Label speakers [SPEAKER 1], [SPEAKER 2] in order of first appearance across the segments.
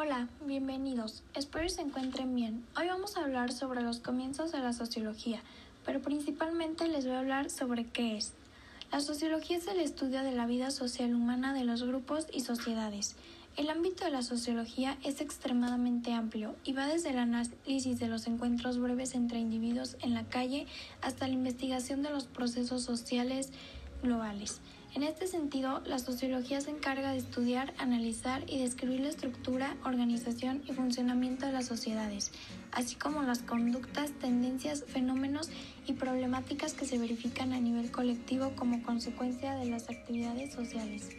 [SPEAKER 1] Hola, bienvenidos. Espero que se encuentren bien. Hoy vamos a hablar sobre los comienzos de la sociología, pero principalmente les voy a hablar sobre qué es. La sociología es el estudio de la vida social humana de los grupos y sociedades. El ámbito de la sociología es extremadamente amplio y va desde el análisis de los encuentros breves entre individuos en la calle hasta la investigación de los procesos sociales globales. En este sentido, la sociología se encarga de estudiar, analizar y describir la estructura, organización y funcionamiento de las sociedades, así como las conductas, tendencias, fenómenos y problemáticas que se verifican a nivel colectivo como consecuencia de las actividades sociales.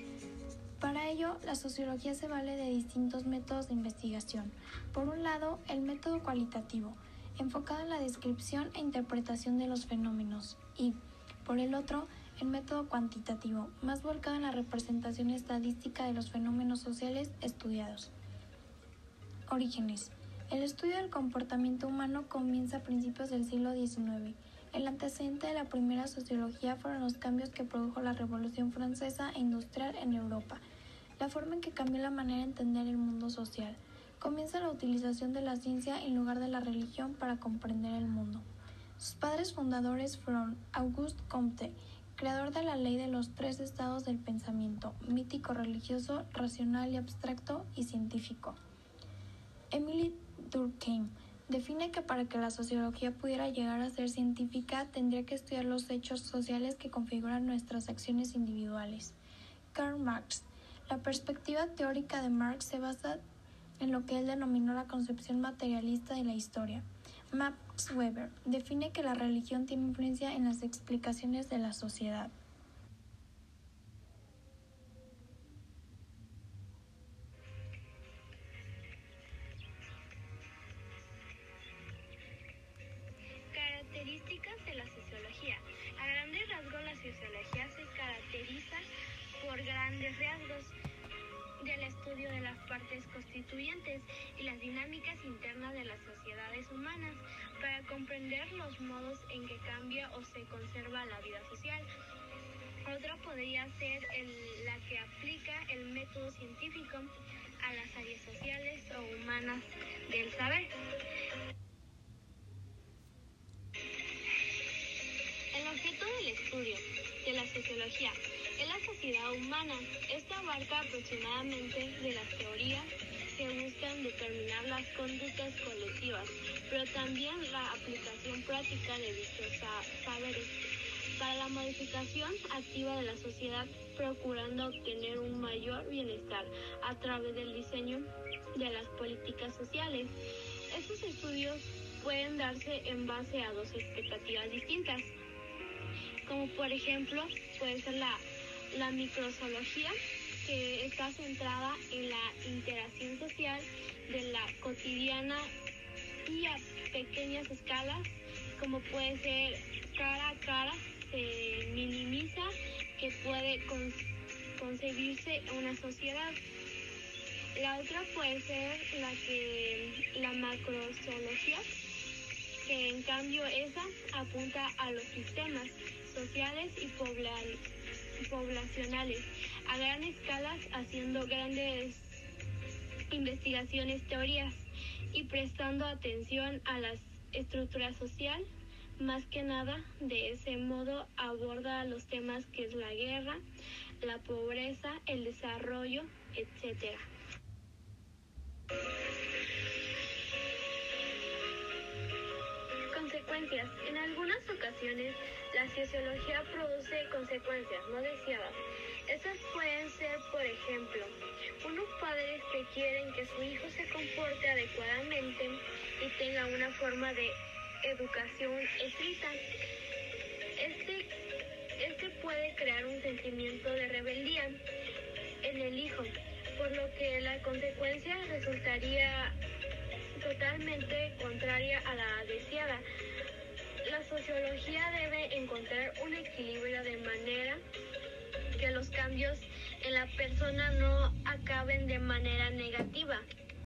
[SPEAKER 1] Para ello, la sociología se vale de distintos métodos de investigación. Por un lado, el método cualitativo, enfocado en la descripción e interpretación de los fenómenos, y, por el otro, el método cuantitativo, más volcado en la representación estadística de los fenómenos sociales estudiados. Orígenes. El estudio del comportamiento humano comienza a principios del siglo XIX. El antecedente de la primera sociología fueron los cambios que produjo la Revolución Francesa e Industrial en Europa, la forma en que cambió la manera de entender el mundo social. Comienza la utilización de la ciencia en lugar de la religión para comprender el mundo. Sus padres fundadores fueron Auguste Comte, creador de la ley de los tres estados del pensamiento, mítico, religioso, racional y abstracto y científico. Emily Durkheim define que para que la sociología pudiera llegar a ser científica tendría que estudiar los hechos sociales que configuran nuestras acciones individuales. Karl Marx. La perspectiva teórica de Marx se basa en lo que él denominó la concepción materialista de la historia. Max Weber define que la religión tiene influencia en las explicaciones de la sociedad.
[SPEAKER 2] Del estudio de las partes constituyentes y las dinámicas internas de las sociedades humanas para comprender los modos en que cambia o se conserva la vida social. Otra podría ser la que aplica el método científico a las áreas sociales o humanas del saber. Objeto del estudio de la sociología es la sociedad humana. Esta abarca aproximadamente de las teorías que buscan determinar las conductas colectivas, pero también la aplicación práctica de dichos saberes para la modificación activa de la sociedad, procurando obtener un mayor bienestar a través del diseño de las políticas sociales. Estos estudios pueden darse en base a dos expectativas distintas, como por ejemplo puede ser la la microzoología, que está centrada en la interacción social de la cotidiana y a pequeñas escalas, como puede ser cara a cara, se minimiza que puede concebirse una sociedad. La otra puede ser la que la macrozoología, en cambio esa apunta a los sistemas sociales y poblacionales a gran escala haciendo grandes investigaciones, teorías y prestando atención a la estructura social. Más que nada, de ese modo aborda los temas que es la guerra, la pobreza, el desarrollo, etc. En algunas ocasiones la sociología produce consecuencias no deseadas. Estas pueden ser, por ejemplo, unos padres que quieren que su hijo se comporte adecuadamente y tenga una forma de educación estricta. Este, este puede crear un sentimiento de rebeldía en el hijo, por lo que la consecuencia resultaría totalmente contraria a la deseada. La sociología debe encontrar un equilibrio de manera que los cambios en la persona no acaben de manera negativa.